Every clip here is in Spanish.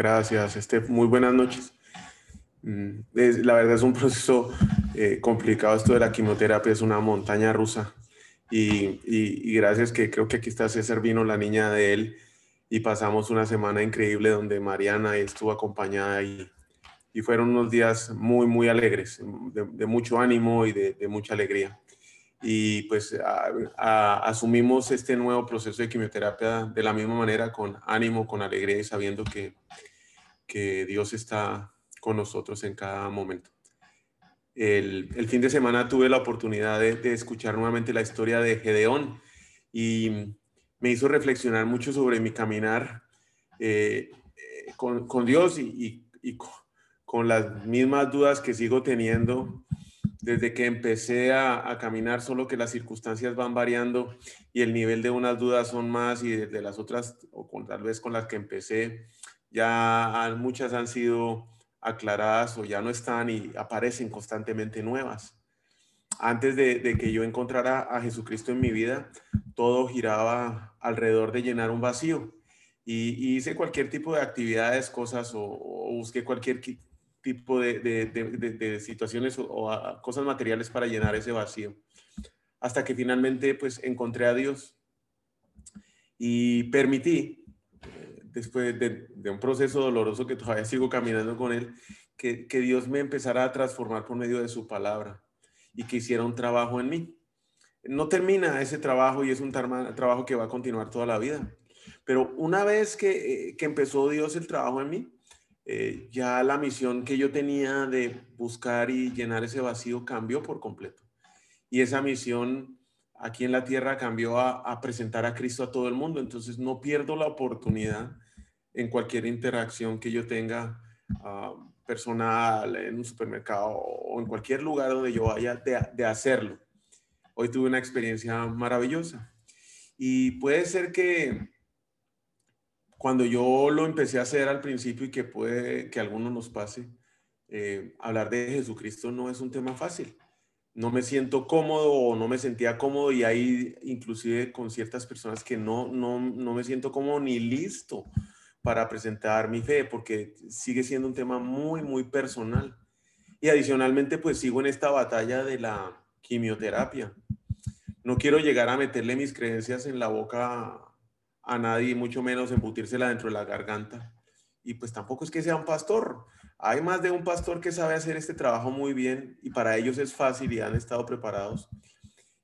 Gracias, muy buenas noches. Mm, la verdad es un proceso eh, complicado esto de la quimioterapia, es una montaña rusa. Y, gracias que creo que aquí está César Vino, la niña de él, y pasamos una semana increíble donde Mariana estuvo acompañada y, y fueron unos días muy, muy alegres, de, mucho ánimo y de, mucha alegría. Y pues asumimos este nuevo proceso de quimioterapia de la misma manera, con ánimo, con alegría y sabiendo que que Dios está con nosotros en cada momento. El, fin de semana tuve la oportunidad de, escuchar nuevamente la historia de Gedeón y me hizo reflexionar mucho sobre mi caminar eh, eh, con, Dios y, con, las mismas dudas que sigo teniendo desde que empecé a, caminar, solo que las circunstancias van variando y el nivel de unas dudas son más y de, las otras, o con, tal vez con las que empecé, ya muchas han sido aclaradas o ya no están y aparecen constantemente nuevas. Antes de, que yo encontrara a Jesucristo en mi vida, todo giraba alrededor de llenar un vacío. Y, hice cualquier tipo de actividades, cosas o, busqué cualquier tipo de, situaciones o, cosas materiales para llenar ese vacío. Hasta que finalmente pues encontré a Dios y permití después de, un proceso doloroso que todavía sigo caminando con Él, que, Dios me empezara a transformar por medio de su palabra y que hiciera un trabajo en mí. No termina ese trabajo y es un trabajo que va a continuar toda la vida. Pero una vez que, eh, empezó Dios el trabajo en mí, eh, ya la misión que yo tenía de buscar y llenar ese vacío cambió por completo. Y esa misión aquí en la tierra cambió a, presentar a Cristo a todo el mundo. Entonces no pierdo la oportunidad en cualquier interacción que yo tenga ah, personal, en un supermercado o en cualquier lugar donde yo vaya de, hacerlo. Hoy tuve una experiencia maravillosa. Y puede ser que cuando yo lo empecé a hacer al principio y que puede que a alguno nos pase, eh, hablar de Jesucristo no es un tema fácil no me siento cómodo o no me sentía cómodo y hay inclusive con ciertas personas que no, no, no me siento cómodo ni listo para presentar mi fe porque sigue siendo un tema muy, muy personal. Y adicionalmente pues sigo en esta batalla de la quimioterapia. No quiero llegar a meterle mis creencias en la boca a nadie, mucho menos embutírsela dentro de la garganta. Y pues tampoco es que sea un pastor. Hay más de un pastor que sabe hacer este trabajo muy bien y para ellos es fácil y han estado preparados.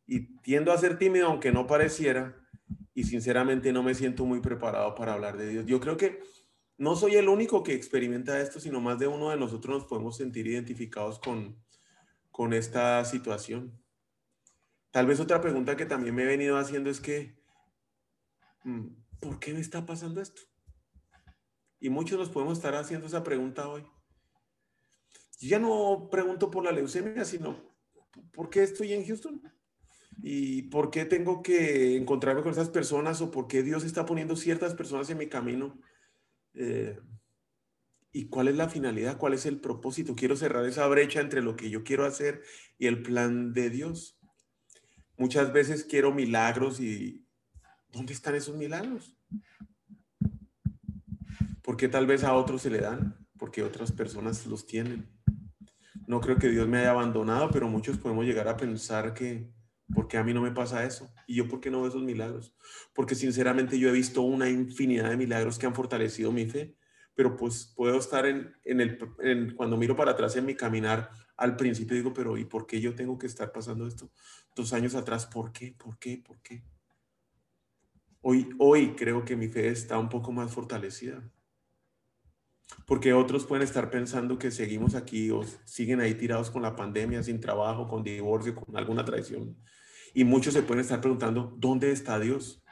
Y tiendo a ser tímido aunque no pareciera y sinceramente no me siento muy preparado para hablar de Dios. Yo creo que no soy el único que experimenta esto, sino más de uno de nosotros nos podemos sentir identificados con, con esta situación. Tal vez otra pregunta que también me he venido haciendo es que, ¿por qué me está pasando esto? Y muchos nos podemos estar haciendo esa pregunta hoy ya no pregunto por la leucemia, sino por qué estoy en Houston y por qué tengo que encontrarme con esas personas o por qué Dios está poniendo ciertas personas en mi camino. Eh, ¿Y cuál es la finalidad? ¿Cuál es el propósito? Quiero cerrar esa brecha entre lo que yo quiero hacer y el plan de Dios. Muchas veces quiero milagros y ¿dónde están esos milagros? ¿Por qué tal vez a otros se le dan? Porque otras personas los tienen. No creo que Dios me haya abandonado, pero muchos podemos llegar a pensar que, ¿por qué a mí no me pasa eso? ¿Y yo por qué no veo esos milagros? Porque sinceramente yo he visto una infinidad de milagros que han fortalecido mi fe, pero pues puedo estar en, el, cuando miro para atrás en mi caminar, al principio digo, pero ¿y por qué yo tengo que estar pasando esto? Dos años atrás, ¿por qué? ¿Por qué? ¿Por qué? Hoy, creo que mi fe está un poco más fortalecida. Porque otros pueden estar pensando que seguimos aquí o siguen ahí tirados con la pandemia, sin trabajo, con divorcio, con alguna traición. Y muchos se pueden estar preguntando, ¿dónde está Dios?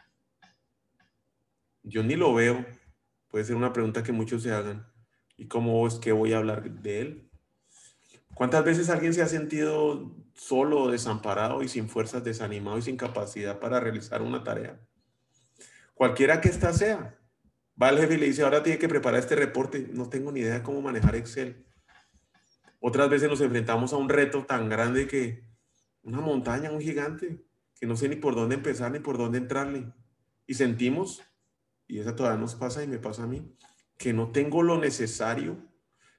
Yo ni lo veo. Puede ser una pregunta que muchos se hagan. ¿Y cómo es que voy a hablar de él? ¿Cuántas veces alguien se ha sentido solo, desamparado y sin fuerzas, desanimado y sin capacidad para realizar una tarea? Cualquiera que ésta sea. Va el jefe y le dice, ahora tiene que preparar este reporte. No tengo ni idea de cómo manejar Excel. Otras veces nos enfrentamos a un reto tan grande que una montaña, un gigante, que no sé ni por dónde empezar ni por dónde entrarle. Y sentimos, y esa todavía nos pasa y me pasa a mí, que no tengo lo necesario,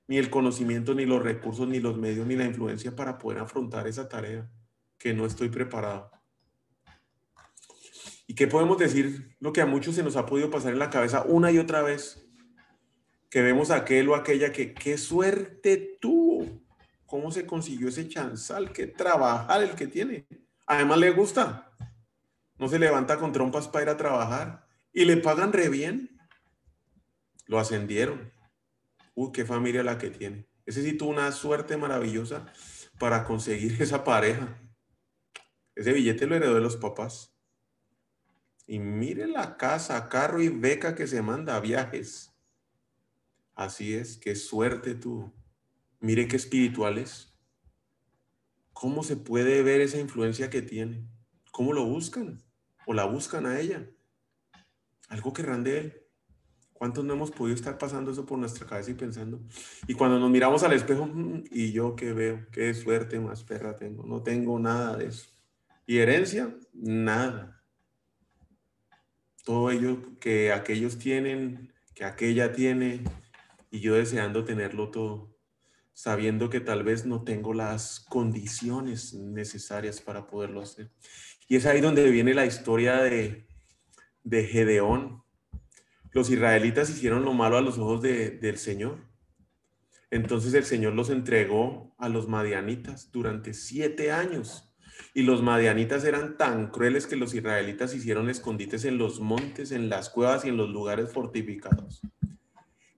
ni el conocimiento, ni los recursos, ni los medios, ni la influencia para poder afrontar esa tarea, que no estoy preparado. ¿Y qué podemos decir? Lo que a muchos se nos ha podido pasar en la cabeza una y otra vez, que vemos a aquel o aquella que qué suerte tuvo, cómo se consiguió ese chanzal, qué trabajar el que tiene. Además le gusta, no se levanta con trompas para ir a trabajar y le pagan re bien. Lo ascendieron. Uy, qué familia la que tiene. Ese sí tuvo una suerte maravillosa para conseguir esa pareja. Ese billete lo heredó de los papás. Y mire la casa, carro y beca que se manda a viajes. Así es, qué suerte tuvo. Mire qué espiritual es. ¿Cómo se puede ver esa influencia que tiene? ¿Cómo lo buscan? ¿O la buscan a ella? Algo querrán de él. ¿Cuántos no hemos podido estar pasando eso por nuestra cabeza y pensando? Y cuando nos miramos al espejo, mm, y yo qué veo, qué suerte más perra tengo, no tengo nada de eso. ¿Y herencia? Nada. Todo ello que aquellos tienen, que aquella tiene, y yo deseando tenerlo todo, sabiendo que tal vez no tengo las condiciones necesarias para poderlo hacer. Y es ahí donde viene la historia de, de Gedeón, los israelitas hicieron lo malo a los ojos del Señor. Entonces el Señor los entregó a los madianitas durante siete años. Y los madianitas eran tan crueles que los israelitas hicieron escondites en los montes, en las cuevas y en los lugares fortificados.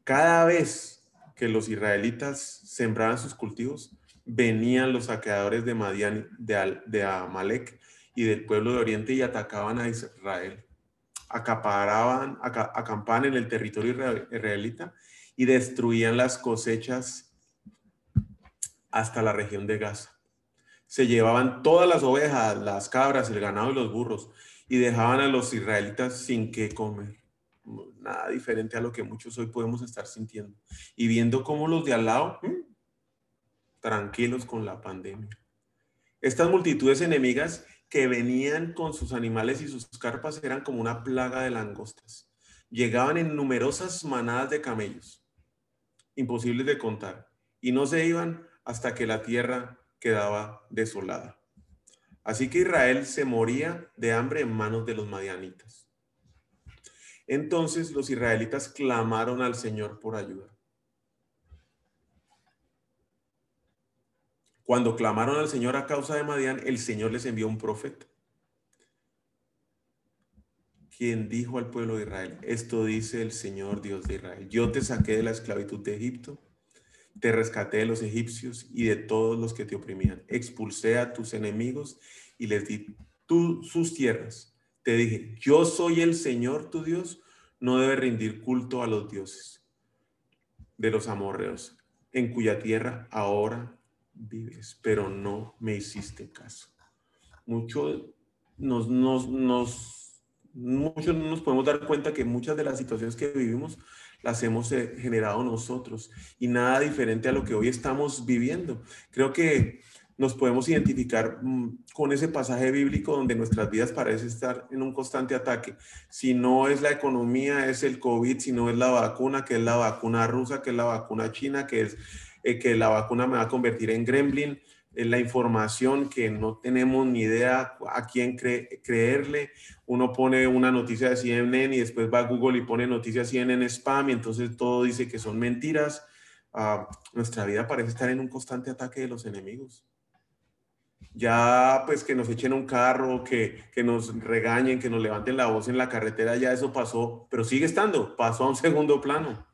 Cada vez que los israelitas sembraban sus cultivos, venían los saqueadores de Madian, de, Amalek y del pueblo de Oriente y atacaban a Israel acaparaban, acampaban en el territorio israelita y destruían las cosechas hasta la región de Gaza. Se llevaban todas las ovejas, las cabras, el ganado y los burros y dejaban a los israelitas sin qué comer. Nada diferente a lo que muchos hoy podemos estar sintiendo. Y viendo cómo los de al lado, tranquilos con la pandemia. Estas multitudes enemigas que venían con sus animales y sus carpas eran como una plaga de langostas. Llegaban en numerosas manadas de camellos, imposibles de contar, y no se iban hasta que la tierra quedaba desolada. Así que Israel se moría de hambre en manos de los madianitas. Entonces los israelitas clamaron al Señor por ayuda. Cuando clamaron al Señor a causa de Madián, el Señor les envió un profeta, quien dijo al pueblo de Israel, esto dice el Señor Dios de Israel, yo te saqué de la esclavitud de Egipto, te rescaté de los egipcios y de todos los que te oprimían, expulsé a tus enemigos y les di sus tierras. Te dije, yo soy el Señor tu Dios, no debe rendir culto a los dioses de los amorreos, en cuya tierra ahora vives, pero no me hiciste caso. Mucho nos, nos, nos, muchos no nos podemos dar cuenta que muchas de las situaciones que vivimos las hemos eh, generado nosotros y nada diferente a lo que hoy estamos viviendo. Creo que nos podemos identificar mm, con ese pasaje bíblico donde nuestras vidas parecen estar en un constante ataque. Si no es la economía, es el COVID, si no es la vacuna, que es la vacuna rusa, que es la vacuna china, que es eh, que la vacuna me va a convertir en gremlin, la información que no tenemos ni idea a quién creerle. Uno pone una noticia de CNN y después va a Google y pone noticias CNN spam y entonces todo dice que son mentiras. Ah, nuestra vida parece estar en un constante ataque de los enemigos. Ya pues que nos echen un carro, que, que nos regañen, que nos levanten la voz en la carretera, ya eso pasó, pero sigue estando, pasó a un segundo plano.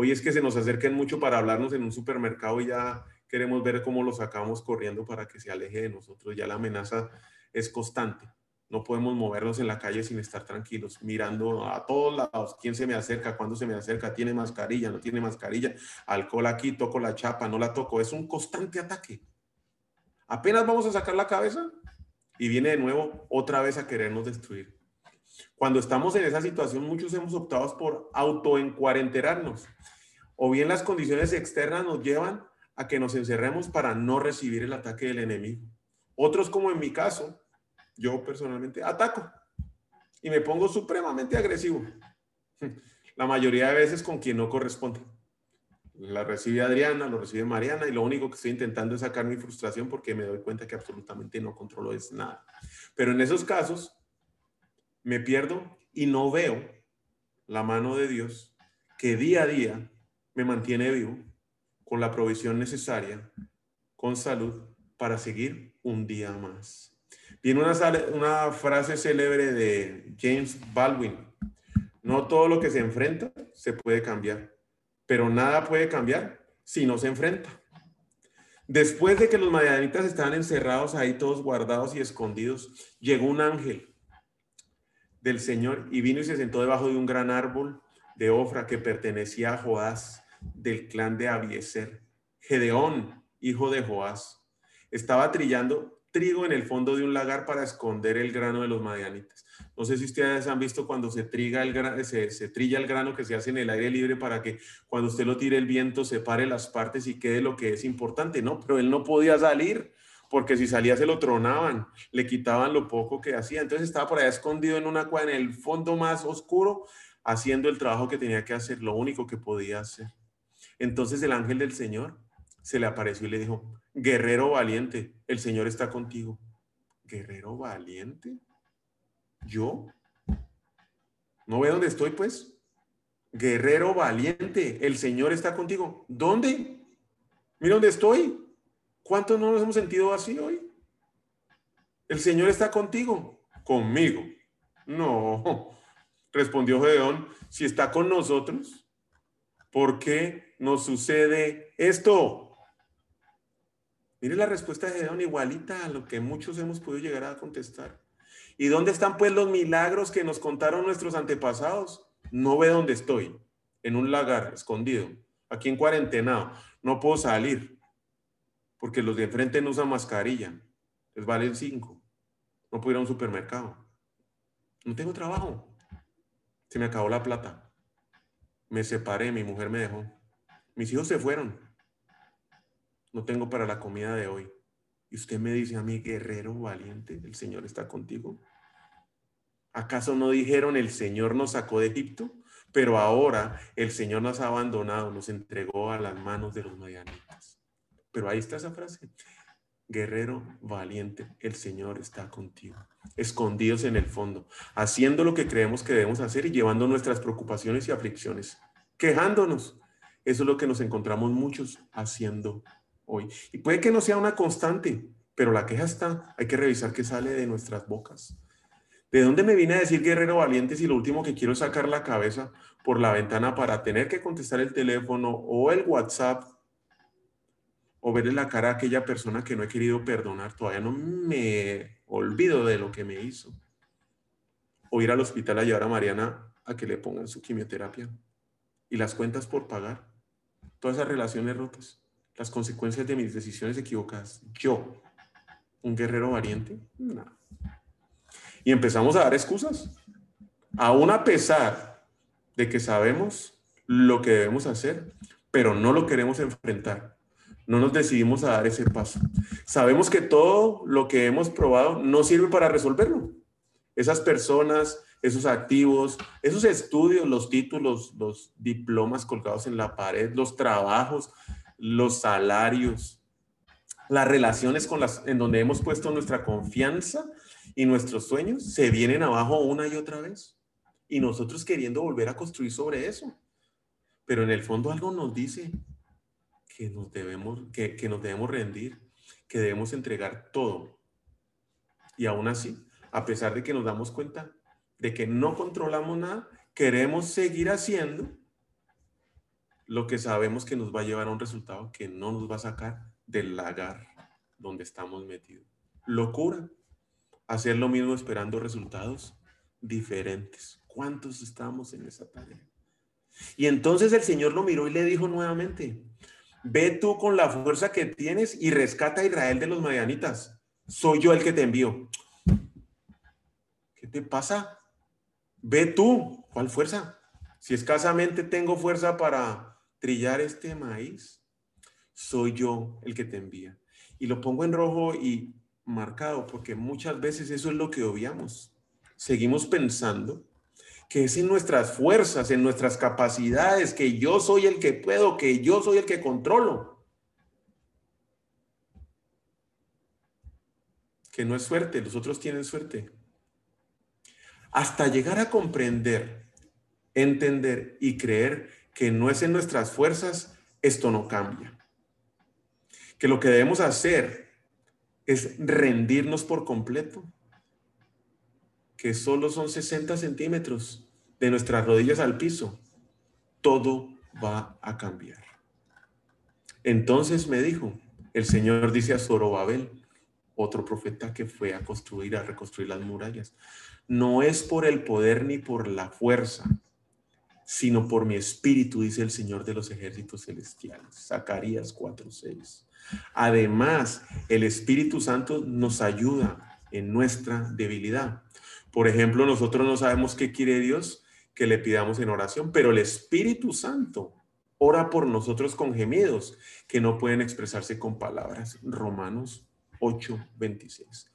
Hoy es que se nos acerquen mucho para hablarnos en un supermercado y ya queremos ver cómo lo sacamos corriendo para que se aleje de nosotros. Ya la amenaza es constante. No podemos movernos en la calle sin estar tranquilos, mirando a todos lados, quién se me acerca, cuándo se me acerca, tiene mascarilla, no tiene mascarilla, alcohol aquí, toco la chapa, no la toco. Es un constante ataque. Apenas vamos a sacar la cabeza y viene de nuevo otra vez a querernos destruir. Cuando estamos en esa situación, muchos hemos optado por autoencuarenterarnos o bien las condiciones externas nos llevan a que nos encerremos para no recibir el ataque del enemigo. Otros, como en mi caso, yo personalmente ataco y me pongo supremamente agresivo. La mayoría de veces con quien no corresponde. La recibe Adriana, lo recibe Mariana y lo único que estoy intentando es sacar mi frustración porque me doy cuenta que absolutamente no controlo es nada. Pero en esos casos me pierdo y no veo la mano de Dios que día a día me mantiene vivo con la provisión necesaria, con salud, para seguir un día más. Viene una, frase célebre de James Baldwin. No todo lo que se enfrenta se puede cambiar, pero nada puede cambiar si no se enfrenta. Después de que los madianitas estaban encerrados ahí todos guardados y escondidos, llegó un ángel del Señor y vino y se sentó debajo de un gran árbol de Ofra que pertenecía a Joás del clan de Abieser. Gedeón, hijo de Joás, estaba trillando trigo en el fondo de un lagar para esconder el grano de los madianitas. No sé si ustedes han visto cuando se, triga el se, se, trilla el grano que se hace en el aire libre para que cuando usted lo tire el viento separe las partes y quede lo que es importante, ¿no? Pero él no podía salir porque si salía se lo tronaban, le quitaban lo poco que hacía. Entonces estaba por allá escondido en una en el fondo más oscuro haciendo el trabajo que tenía que hacer, lo único que podía hacer. Entonces el ángel del Señor se le apareció y le dijo, guerrero valiente, el Señor está contigo. ¿Guerrero valiente? ¿Yo? ¿No ve dónde estoy, pues? Guerrero valiente, el Señor está contigo. ¿Dónde? Mira dónde estoy. ¿Cuántos no nos hemos sentido así hoy? El Señor está contigo. Conmigo. No, respondió Gedeón, si está con nosotros, ¿por qué nos sucede esto? Mire la respuesta de Gedeón igualita a lo que muchos hemos podido llegar a contestar. ¿Y dónde están pues los milagros que nos contaron nuestros antepasados? No ve dónde estoy, en un lagar escondido, aquí en cuarentena. No puedo salir porque los de enfrente no usan mascarilla. Les valen cinco. No puedo ir a un supermercado. No tengo trabajo. Se me acabó la plata. Me separé, mi mujer me dejó. Mis hijos se fueron. No tengo para la comida de hoy. Y usted me dice a mí, guerrero valiente, el Señor está contigo. ¿Acaso no dijeron el Señor nos sacó de Egipto? Pero ahora el Señor nos ha abandonado, nos entregó a las manos de los madianitas. Pero ahí está esa frase. Guerrero valiente, el Señor está contigo. Escondidos en el fondo, haciendo lo que creemos que debemos hacer y llevando nuestras preocupaciones y aflicciones, quejándonos, eso es lo que nos encontramos muchos haciendo hoy. Y puede que no sea una constante, pero la queja está. Hay que revisar qué sale de nuestras bocas. ¿De dónde me vine a decir guerrero valiente si lo último que quiero es sacar la cabeza por la ventana para tener que contestar el teléfono o el WhatsApp o verle la cara a aquella persona que no he querido perdonar? Todavía no me olvido de lo que me hizo. O ir al hospital a llevar a Mariana a que le pongan su quimioterapia y las cuentas por pagar todas esas relaciones rotas, las consecuencias de mis decisiones equivocadas. Yo, un guerrero valiente, no. Y empezamos a dar excusas, aún a pesar de que sabemos lo que debemos hacer, pero no lo queremos enfrentar. No nos decidimos a dar ese paso. Sabemos que todo lo que hemos probado no sirve para resolverlo. Esas personas, esos activos, esos estudios, los títulos, los diplomas colgados en la pared, los trabajos, los salarios, las relaciones con las en donde hemos puesto nuestra confianza y nuestros sueños se vienen abajo una y otra vez. Y nosotros queriendo volver a construir sobre eso. Pero en el fondo algo nos dice que nos debemos, que, que nos debemos rendir, que debemos entregar todo. Y aún así, a pesar de que nos damos cuenta de que no controlamos nada, queremos seguir haciendo lo que sabemos que nos va a llevar a un resultado que no nos va a sacar del lagar donde estamos metidos. Locura. hacer lo mismo esperando resultados diferentes. ¿Cuántos estamos en esa tarea? Y entonces el Señor lo miró y le dijo nuevamente, ve tú con la fuerza que tienes y rescata a Israel de los madianitas. Soy yo el que te envío. ¿Qué te pasa? Ve tú. ¿Cuál fuerza? Si escasamente tengo fuerza para trillar este maíz, soy yo el que te envía. Y lo pongo en rojo y marcado porque muchas veces eso es lo que obviamos. Seguimos pensando que es en nuestras fuerzas, en nuestras capacidades, que yo soy el que puedo, que yo soy el que controlo. Que no es suerte, los otros tienen suerte. Hasta llegar a comprender, entender y creer que no es en nuestras fuerzas, esto no cambia. Que lo que debemos hacer es rendirnos por completo que solo son 60 centímetros de nuestras rodillas al piso, todo va a cambiar. Entonces me dijo, el Señor dice a Zorobabel, otro profeta que fue a construir, a reconstruir las murallas, no es por el poder ni por la fuerza, sino por mi espíritu, dice el Señor de los ejércitos celestiales. Zacarías 4:6. Además, el Espíritu Santo nos ayuda en nuestra debilidad. Por ejemplo, nosotros no sabemos qué quiere Dios que le pidamos en oración, pero el Espíritu Santo ora por nosotros con gemidos que no pueden expresarse con palabras. Romanos 8, 26.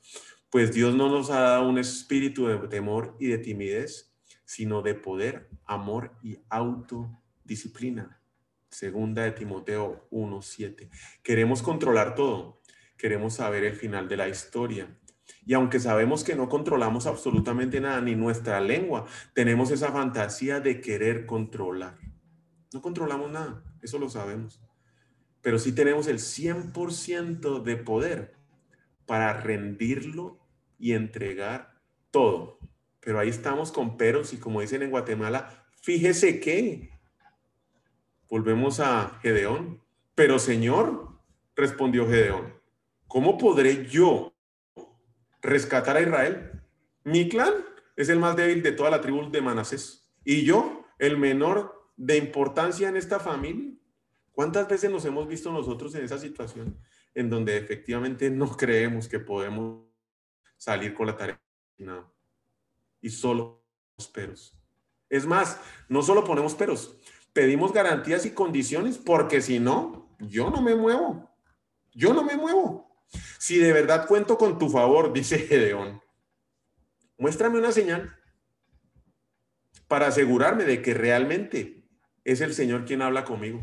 Pues Dios no nos ha dado un espíritu de temor y de timidez, sino de poder, amor y autodisciplina. Segunda de Timoteo 1, 7. Queremos controlar todo. Queremos saber el final de la historia. Y aunque sabemos que no controlamos absolutamente nada, ni nuestra lengua, tenemos esa fantasía de querer controlar. No controlamos nada, eso lo sabemos. Pero sí tenemos el 100% de poder para rendirlo y entregar todo. Pero ahí estamos con peros y como dicen en Guatemala, fíjese que volvemos a Gedeón. Pero Señor, respondió Gedeón, ¿cómo podré yo rescatar a Israel. Mi clan es el más débil de toda la tribu de Manasés. Y yo, el menor de importancia en esta familia. ¿Cuántas veces nos hemos visto nosotros en esa situación en donde efectivamente no creemos que podemos salir con la tarea? Y solo peros. Es más, no solo ponemos peros, pedimos garantías y condiciones porque si no, yo no me muevo. Yo no me muevo. Si de verdad cuento con tu favor, dice Gedeón, muéstrame una señal para asegurarme de que realmente es el Señor quien habla conmigo.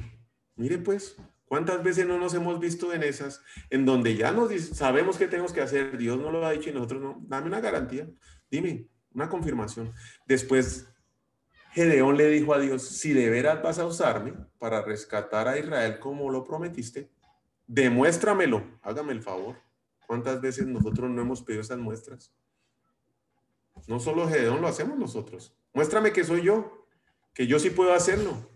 Mire pues, ¿cuántas veces no nos hemos visto en esas, en donde ya nos sabemos qué tenemos que hacer, Dios no lo ha dicho y nosotros no? Dame una garantía, dime, una confirmación. Después, Gedeón le dijo a Dios, si de veras vas a usarme para rescatar a Israel como lo prometiste, Demuéstramelo, hágame el favor. ¿Cuántas veces nosotros no hemos pedido esas muestras? No solo Gedeón lo hacemos nosotros. Muéstrame que soy yo, que yo sí puedo hacerlo.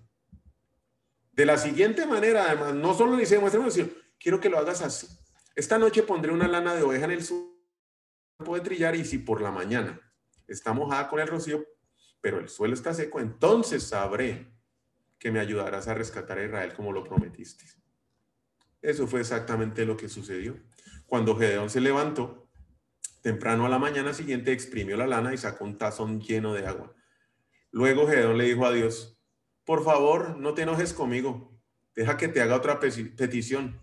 De la siguiente manera, además, no solo dice muéstrame, sino quiero que lo hagas así. Esta noche pondré una lana de oveja en el suelo de trillar y si por la mañana está mojada con el rocío, pero el suelo está seco, entonces sabré que me ayudarás a rescatar a Israel como lo prometiste. Eso fue exactamente lo que sucedió. Cuando Gedeón se levantó, temprano a la mañana siguiente exprimió la lana y sacó un tazón lleno de agua. Luego Gedeón le dijo a Dios, por favor, no te enojes conmigo, deja que te haga otra petición.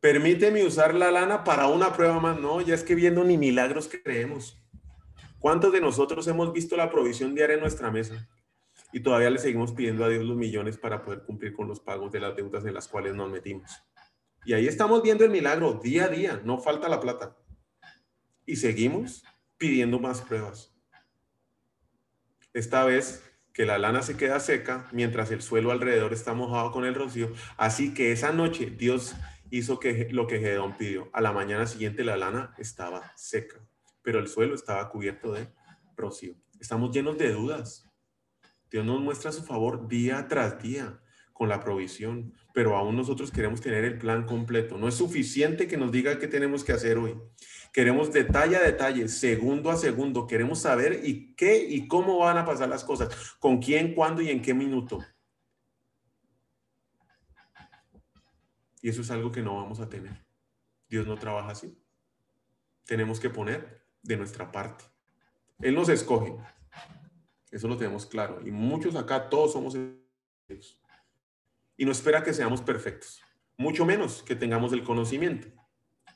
Permíteme usar la lana para una prueba más. No, ya es que viendo ni milagros creemos. ¿Cuántos de nosotros hemos visto la provisión diaria en nuestra mesa? Y todavía le seguimos pidiendo a Dios los millones para poder cumplir con los pagos de las deudas en las cuales nos metimos. Y ahí estamos viendo el milagro día a día, no falta la plata. Y seguimos pidiendo más pruebas. Esta vez que la lana se queda seca mientras el suelo alrededor está mojado con el rocío. Así que esa noche Dios hizo que, lo que Gedón pidió. A la mañana siguiente la lana estaba seca, pero el suelo estaba cubierto de rocío. Estamos llenos de dudas. Dios nos muestra su favor día tras día con la provisión, pero aún nosotros queremos tener el plan completo. No es suficiente que nos diga qué tenemos que hacer hoy. Queremos detalle a detalle, segundo a segundo. Queremos saber y qué y cómo van a pasar las cosas, con quién, cuándo y en qué minuto. Y eso es algo que no vamos a tener. Dios no trabaja así. Tenemos que poner de nuestra parte. Él nos escoge. Eso lo tenemos claro. Y muchos acá, todos somos ellos. Y no espera que seamos perfectos. Mucho menos que tengamos el conocimiento,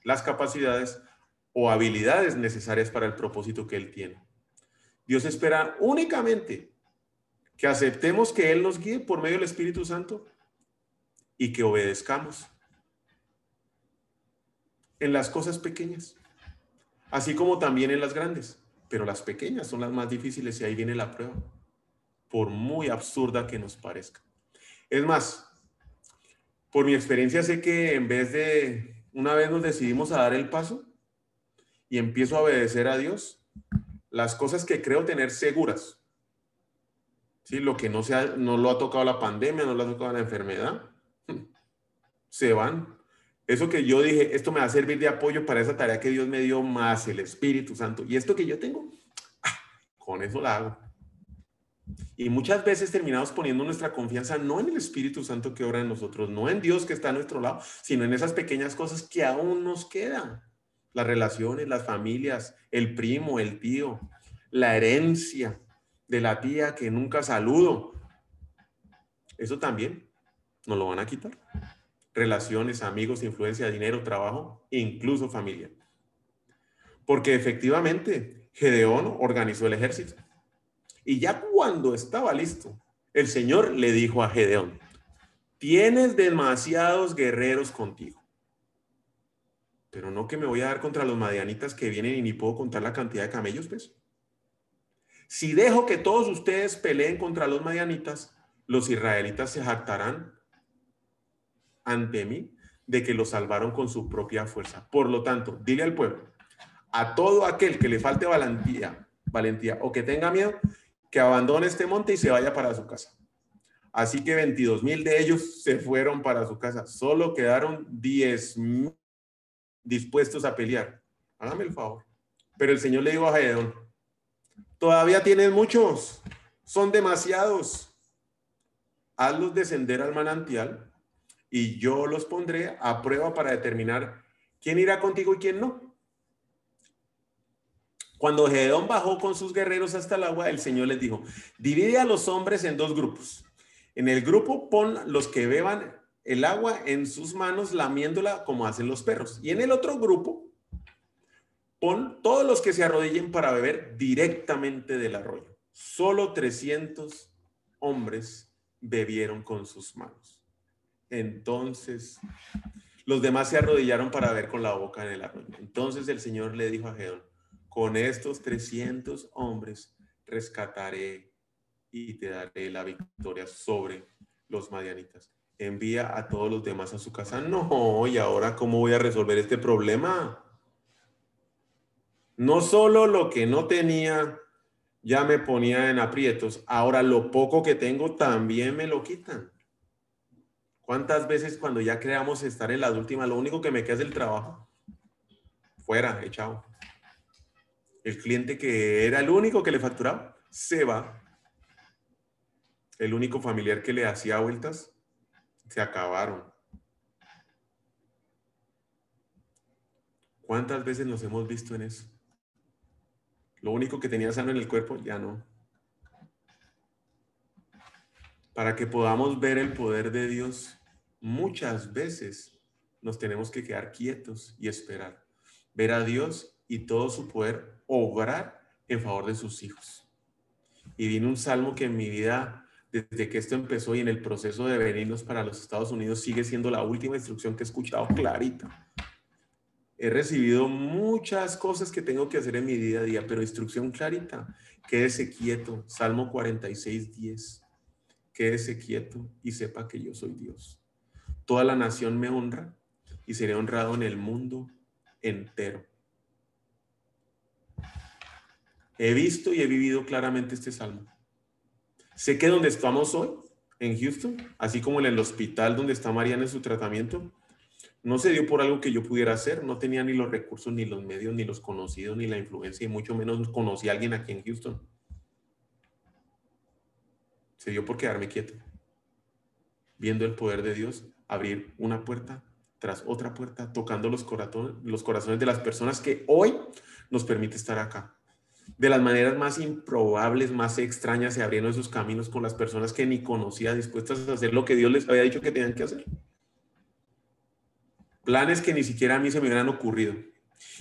las capacidades o habilidades necesarias para el propósito que Él tiene. Dios espera únicamente que aceptemos que Él nos guíe por medio del Espíritu Santo y que obedezcamos en las cosas pequeñas, así como también en las grandes. Pero las pequeñas son las más difíciles y ahí viene la prueba, por muy absurda que nos parezca. Es más, por mi experiencia sé que en vez de una vez nos decidimos a dar el paso y empiezo a obedecer a Dios, las cosas que creo tener seguras, ¿sí? lo que no, sea, no lo ha tocado la pandemia, no lo ha tocado la enfermedad, se van eso que yo dije, esto me va a servir de apoyo para esa tarea que Dios me dio más el Espíritu Santo. Y esto que yo tengo, ah, con eso la hago. Y muchas veces terminamos poniendo nuestra confianza no en el Espíritu Santo que obra en nosotros, no en Dios que está a nuestro lado, sino en esas pequeñas cosas que aún nos quedan. Las relaciones, las familias, el primo, el tío, la herencia de la tía que nunca saludo. Eso también nos lo van a quitar relaciones, amigos, influencia, dinero, trabajo, incluso familia. Porque efectivamente Gedeón organizó el ejército. Y ya cuando estaba listo, el Señor le dijo a Gedeón, tienes demasiados guerreros contigo. Pero no que me voy a dar contra los madianitas que vienen y ni puedo contar la cantidad de camellos, pues. Si dejo que todos ustedes peleen contra los madianitas, los israelitas se jactarán ante mí de que lo salvaron con su propia fuerza. Por lo tanto, dile al pueblo, a todo aquel que le falte valentía, valentía o que tenga miedo, que abandone este monte y se vaya para su casa. Así que 22 mil de ellos se fueron para su casa. Solo quedaron 10 mil dispuestos a pelear. Hágame el favor. Pero el Señor le dijo a Gedeón, todavía tienes muchos, son demasiados. Hazlos descender al manantial y yo los pondré a prueba para determinar quién irá contigo y quién no. Cuando Gedeón bajó con sus guerreros hasta el agua, el Señor les dijo, divide a los hombres en dos grupos. En el grupo pon los que beban el agua en sus manos lamiéndola como hacen los perros. Y en el otro grupo pon todos los que se arrodillen para beber directamente del arroyo. Solo 300 hombres bebieron con sus manos. Entonces, los demás se arrodillaron para ver con la boca en el arroyo. Entonces el Señor le dijo a Gedeón, con estos 300 hombres rescataré y te daré la victoria sobre los madianitas. Envía a todos los demás a su casa. No, y ahora cómo voy a resolver este problema. No solo lo que no tenía ya me ponía en aprietos, ahora lo poco que tengo también me lo quitan. ¿Cuántas veces cuando ya creamos estar en la última, lo único que me queda es el trabajo? Fuera, echado. El cliente que era el único que le facturaba, se va. El único familiar que le hacía vueltas, se acabaron. ¿Cuántas veces nos hemos visto en eso? Lo único que tenía sano en el cuerpo, ya no. Para que podamos ver el poder de Dios, muchas veces nos tenemos que quedar quietos y esperar. Ver a Dios y todo su poder obrar en favor de sus hijos. Y viene un salmo que en mi vida, desde que esto empezó y en el proceso de venirnos para los Estados Unidos, sigue siendo la última instrucción que he escuchado clarita. He recibido muchas cosas que tengo que hacer en mi día a día, pero instrucción clarita, quédese quieto, Salmo 46, 10 quédese quieto y sepa que yo soy Dios. Toda la nación me honra y seré honrado en el mundo entero. He visto y he vivido claramente este salmo. Sé que donde estamos hoy, en Houston, así como en el hospital donde está Mariana en su tratamiento, no se dio por algo que yo pudiera hacer, no tenía ni los recursos, ni los medios, ni los conocidos, ni la influencia, y mucho menos conocí a alguien aquí en Houston. Se dio por quedarme quieto, viendo el poder de Dios abrir una puerta tras otra puerta, tocando los los corazones de las personas que hoy nos permite estar acá. De las maneras más improbables, más extrañas, se abrieron esos caminos con las personas que ni conocía, dispuestas a hacer lo que Dios les había dicho que tenían que hacer. Planes que ni siquiera a mí se me hubieran ocurrido.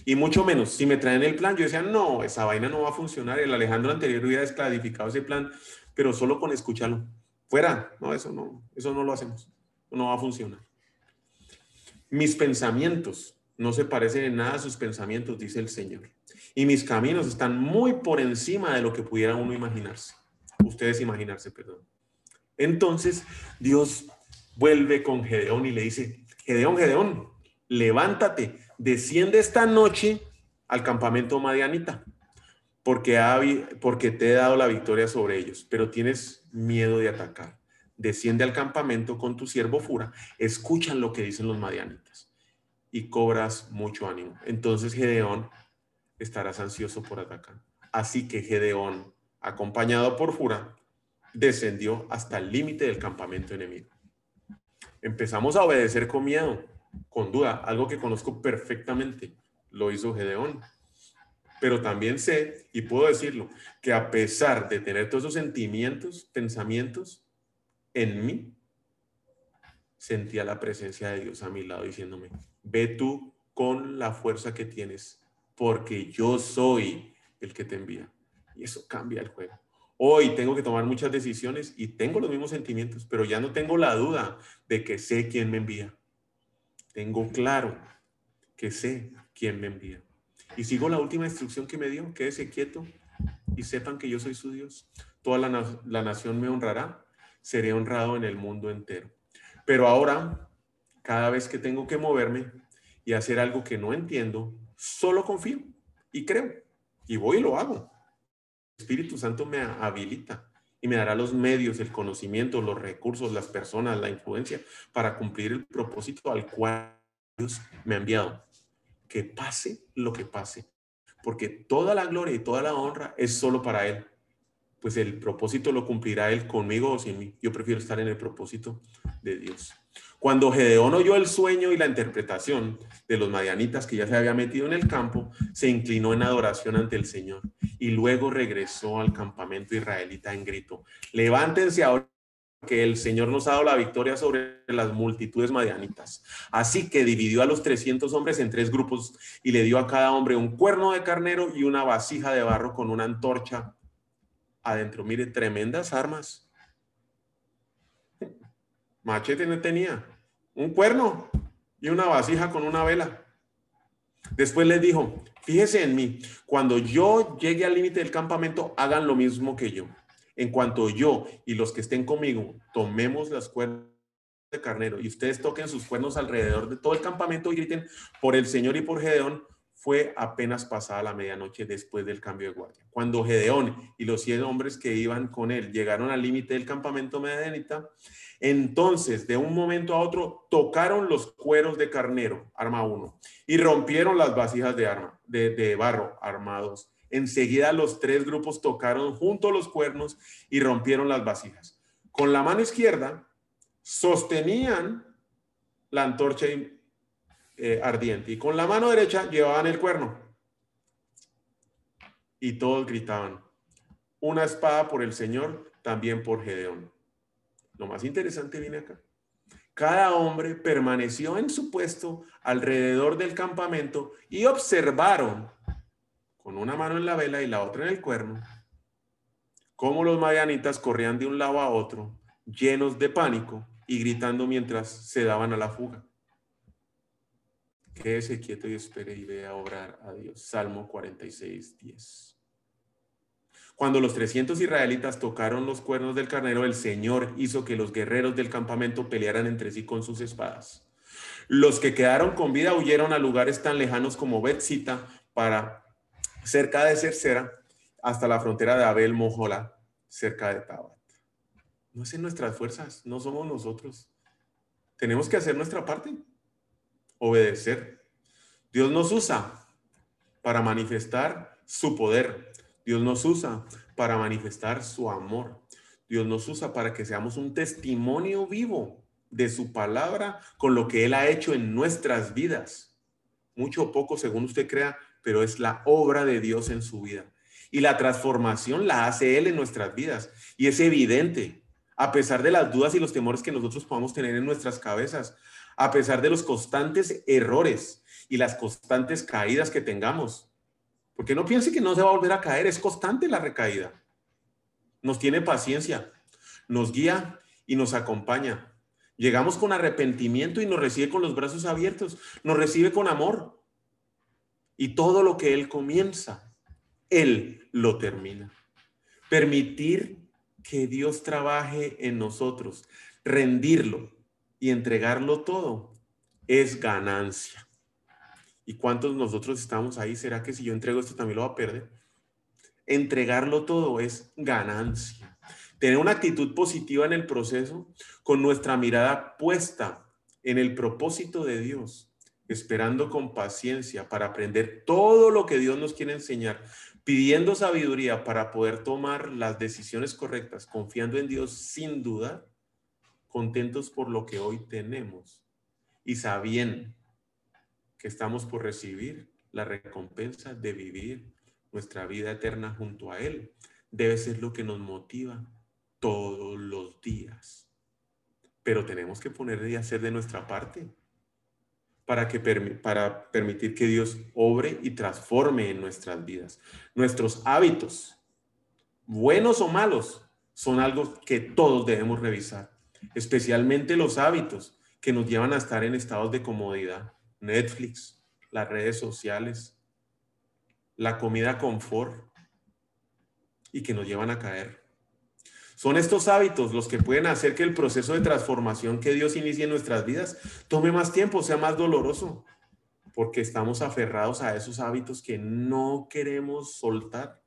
Y mucho menos, si me traen el plan, yo decía, no, esa vaina no va a funcionar. El Alejandro anterior hubiera desclarificado ese plan, pero solo con escucharlo. Fuera, no, eso no, eso no lo hacemos. No va a funcionar. Mis pensamientos no se parecen en nada a sus pensamientos, dice el Señor. Y mis caminos están muy por encima de lo que pudiera uno imaginarse. Ustedes imaginarse, perdón. Entonces, Dios vuelve con Gedeón y le dice, Gedeón, Gedeón, levántate, desciende esta noche al campamento Madianita, porque, porque te he dado la victoria sobre ellos, pero tienes miedo de atacar. Desciende al campamento con tu siervo Fura, escuchan lo que dicen los madianitas y cobras mucho ánimo. Entonces Gedeón estarás ansioso por atacar. Así que Gedeón, acompañado por Fura, descendió hasta el límite del campamento enemigo. Empezamos a obedecer con miedo con duda, algo que conozco perfectamente, lo hizo Gedeón. Pero también sé, y puedo decirlo, que a pesar de tener todos esos sentimientos, pensamientos en mí, sentía la presencia de Dios a mi lado diciéndome, ve tú con la fuerza que tienes, porque yo soy el que te envía. Y eso cambia el juego. Hoy tengo que tomar muchas decisiones y tengo los mismos sentimientos, pero ya no tengo la duda de que sé quién me envía. Tengo claro que sé quién me envía. Y sigo la última instrucción que me dio, quédese quieto y sepan que yo soy su Dios. Toda la, la nación me honrará, seré honrado en el mundo entero. Pero ahora, cada vez que tengo que moverme y hacer algo que no entiendo, solo confío y creo. Y voy y lo hago. El Espíritu Santo me habilita y me dará los medios, el conocimiento, los recursos, las personas, la influencia para cumplir el propósito al cual Dios me ha enviado. Que pase lo que pase, porque toda la gloria y toda la honra es solo para Él. Pues el propósito lo cumplirá Él conmigo o sin mí. Yo prefiero estar en el propósito de Dios. Cuando Gedeón oyó el sueño y la interpretación de los madianitas que ya se había metido en el campo, se inclinó en adoración ante el Señor y luego regresó al campamento israelita en grito, levántense ahora que el Señor nos ha dado la victoria sobre las multitudes madianitas. Así que dividió a los 300 hombres en tres grupos y le dio a cada hombre un cuerno de carnero y una vasija de barro con una antorcha adentro. Mire, tremendas armas. Machete no tenía, un cuerno y una vasija con una vela. Después les dijo, fíjese en mí, cuando yo llegue al límite del campamento, hagan lo mismo que yo. En cuanto yo y los que estén conmigo tomemos las cuerdas de carnero y ustedes toquen sus cuernos alrededor de todo el campamento y griten por el Señor y por Gedeón, fue apenas pasada la medianoche después del cambio de guardia. Cuando Gedeón y los 100 hombres que iban con él llegaron al límite del campamento medianita, entonces de un momento a otro tocaron los cueros de carnero, arma uno, y rompieron las vasijas de, arma, de, barro, armados. Enseguida los tres grupos tocaron junto los cuernos y rompieron las vasijas. Con la mano izquierda sostenían la antorcha eh, ardiente. Y con la mano derecha llevaban el cuerno. Y todos gritaban, una espada por el Señor, también por Gedeón. Lo más interesante viene acá. Cada hombre permaneció en su puesto alrededor del campamento y observaron, con una mano en la vela y la otra en el cuerno, cómo los madianitas corrían de un lado a otro, llenos de pánico y gritando mientras se daban a la fuga. Quédese quieto y espere y vea obrar a Dios. Salmo 46, 10. Cuando los 300 israelitas tocaron los cuernos del carnero, el Señor hizo que los guerreros del campamento pelearan entre sí con sus espadas. Los que quedaron con vida huyeron a lugares tan lejanos como Betzita para cerca de Cercera hasta la frontera de Abel Mojola, cerca de Tabat. No es en nuestras fuerzas, no somos nosotros. Tenemos que hacer nuestra parte, obedecer. Dios nos usa para manifestar su poder. Dios nos usa para manifestar su amor. Dios nos usa para que seamos un testimonio vivo de su palabra con lo que Él ha hecho en nuestras vidas. Mucho o poco, según usted crea, pero es la obra de Dios en su vida. Y la transformación la hace Él en nuestras vidas. Y es evidente, a pesar de las dudas y los temores que nosotros podamos tener en nuestras cabezas, a pesar de los constantes errores y las constantes caídas que tengamos. Porque no piense que no se va a volver a caer, es constante la recaída. Nos tiene paciencia, nos guía y nos acompaña. Llegamos con arrepentimiento y nos recibe con los brazos abiertos, nos recibe con amor. Y todo lo que Él comienza, Él lo termina. Permitir que Dios trabaje en nosotros, rendirlo y entregarlo todo, es ganancia. ¿Y cuántos nosotros estamos ahí? ¿Será que si yo entrego esto también lo va a perder? Entregarlo todo es ganancia. Tener una actitud positiva en el proceso con nuestra mirada puesta en el propósito de Dios, esperando con paciencia para aprender todo lo que Dios nos quiere enseñar, pidiendo sabiduría para poder tomar las decisiones correctas, confiando en Dios sin duda, contentos por lo que hoy tenemos y sabiendo que estamos por recibir la recompensa de vivir nuestra vida eterna junto a Él. Debe ser lo que nos motiva todos los días. Pero tenemos que poner y hacer de nuestra parte para, que, para permitir que Dios obre y transforme en nuestras vidas. Nuestros hábitos, buenos o malos, son algo que todos debemos revisar, especialmente los hábitos que nos llevan a estar en estados de comodidad. Netflix, las redes sociales, la comida confort y que nos llevan a caer. Son estos hábitos los que pueden hacer que el proceso de transformación que Dios inicie en nuestras vidas tome más tiempo, sea más doloroso, porque estamos aferrados a esos hábitos que no queremos soltar.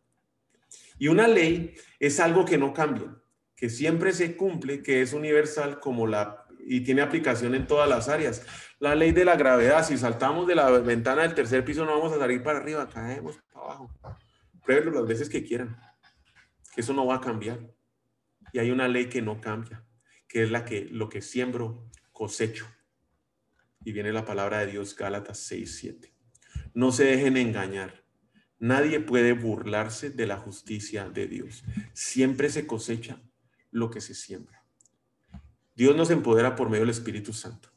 Y una ley es algo que no cambia, que siempre se cumple, que es universal como la y tiene aplicación en todas las áreas. La ley de la gravedad, si saltamos de la ventana del tercer piso no vamos a salir para arriba, caemos para abajo. Pruébenlo las veces que quieran, que eso no va a cambiar. Y hay una ley que no cambia, que es la que lo que siembro, cosecho. Y viene la palabra de Dios, Gálatas 6, 7. No se dejen engañar. Nadie puede burlarse de la justicia de Dios. Siempre se cosecha lo que se siembra. Dios nos empodera por medio del Espíritu Santo,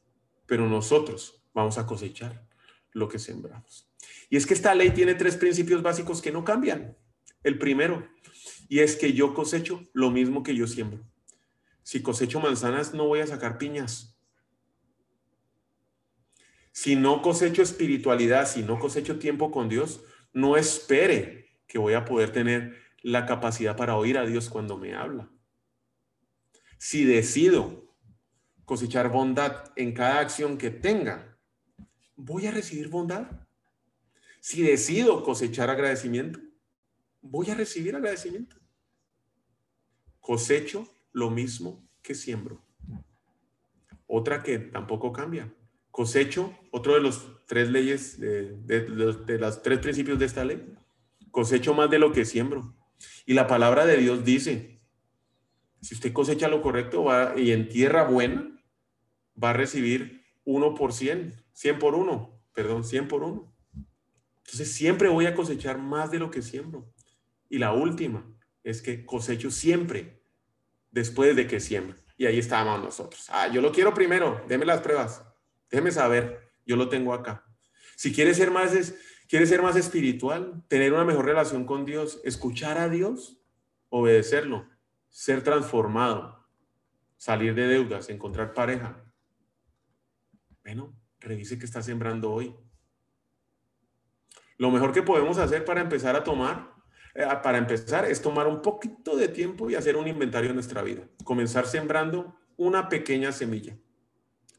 pero nosotros vamos a cosechar lo que sembramos. Y es que esta ley tiene tres principios básicos que no cambian. El primero, y es que yo cosecho lo mismo que yo siembro. Si cosecho manzanas, no voy a sacar piñas. Si no cosecho espiritualidad, si no cosecho tiempo con Dios, no espere que voy a poder tener la capacidad para oír a Dios cuando me habla. Si decido cosechar bondad en cada acción que tenga, voy a recibir bondad. Si decido cosechar agradecimiento, voy a recibir agradecimiento. Cosecho lo mismo que siembro. Otra que tampoco cambia. Cosecho, otro de los tres leyes, de, de, los tres principios de esta ley. Cosecho más de lo que siembro. Y la palabra de Dios dice, si usted cosecha lo correcto va, y en tierra buena, va a recibir 1 por 100, 100 por 1, perdón, 100 por 1. Entonces siempre voy a cosechar más de lo que siembro. Y la última es que cosecho siempre después de que siembro. Y ahí estábamos nosotros. Ah, yo lo quiero primero, déme las pruebas, déjeme saber, yo lo tengo acá. Si quieres ser más, quieres ser más espiritual, tener una mejor relación con Dios, escuchar a Dios, obedecerlo, ser transformado, salir de deudas, encontrar pareja, bueno, revise qué está sembrando hoy. Lo mejor que podemos hacer para empezar a tomar, eh, para empezar, es tomar un poquito de tiempo y hacer un inventario de nuestra vida. Comenzar sembrando una pequeña semilla,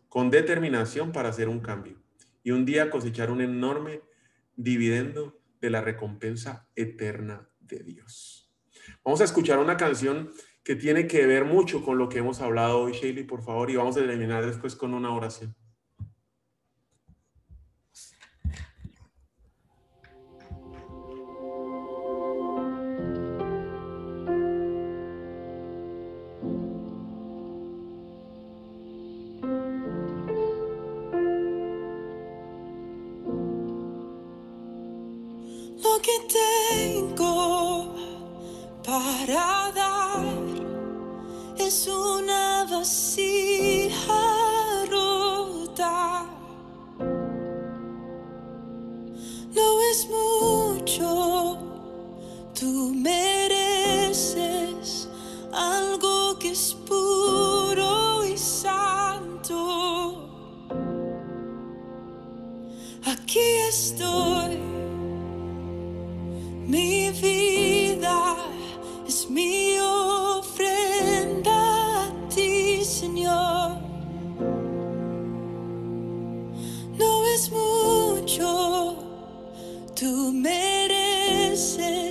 con determinación para hacer un cambio. Y un día cosechar un enorme dividendo de la recompensa eterna de Dios. Vamos a escuchar una canción que tiene que ver mucho con lo que hemos hablado hoy, Shaley, por favor, y vamos a terminar después con una oración. Quiero ser la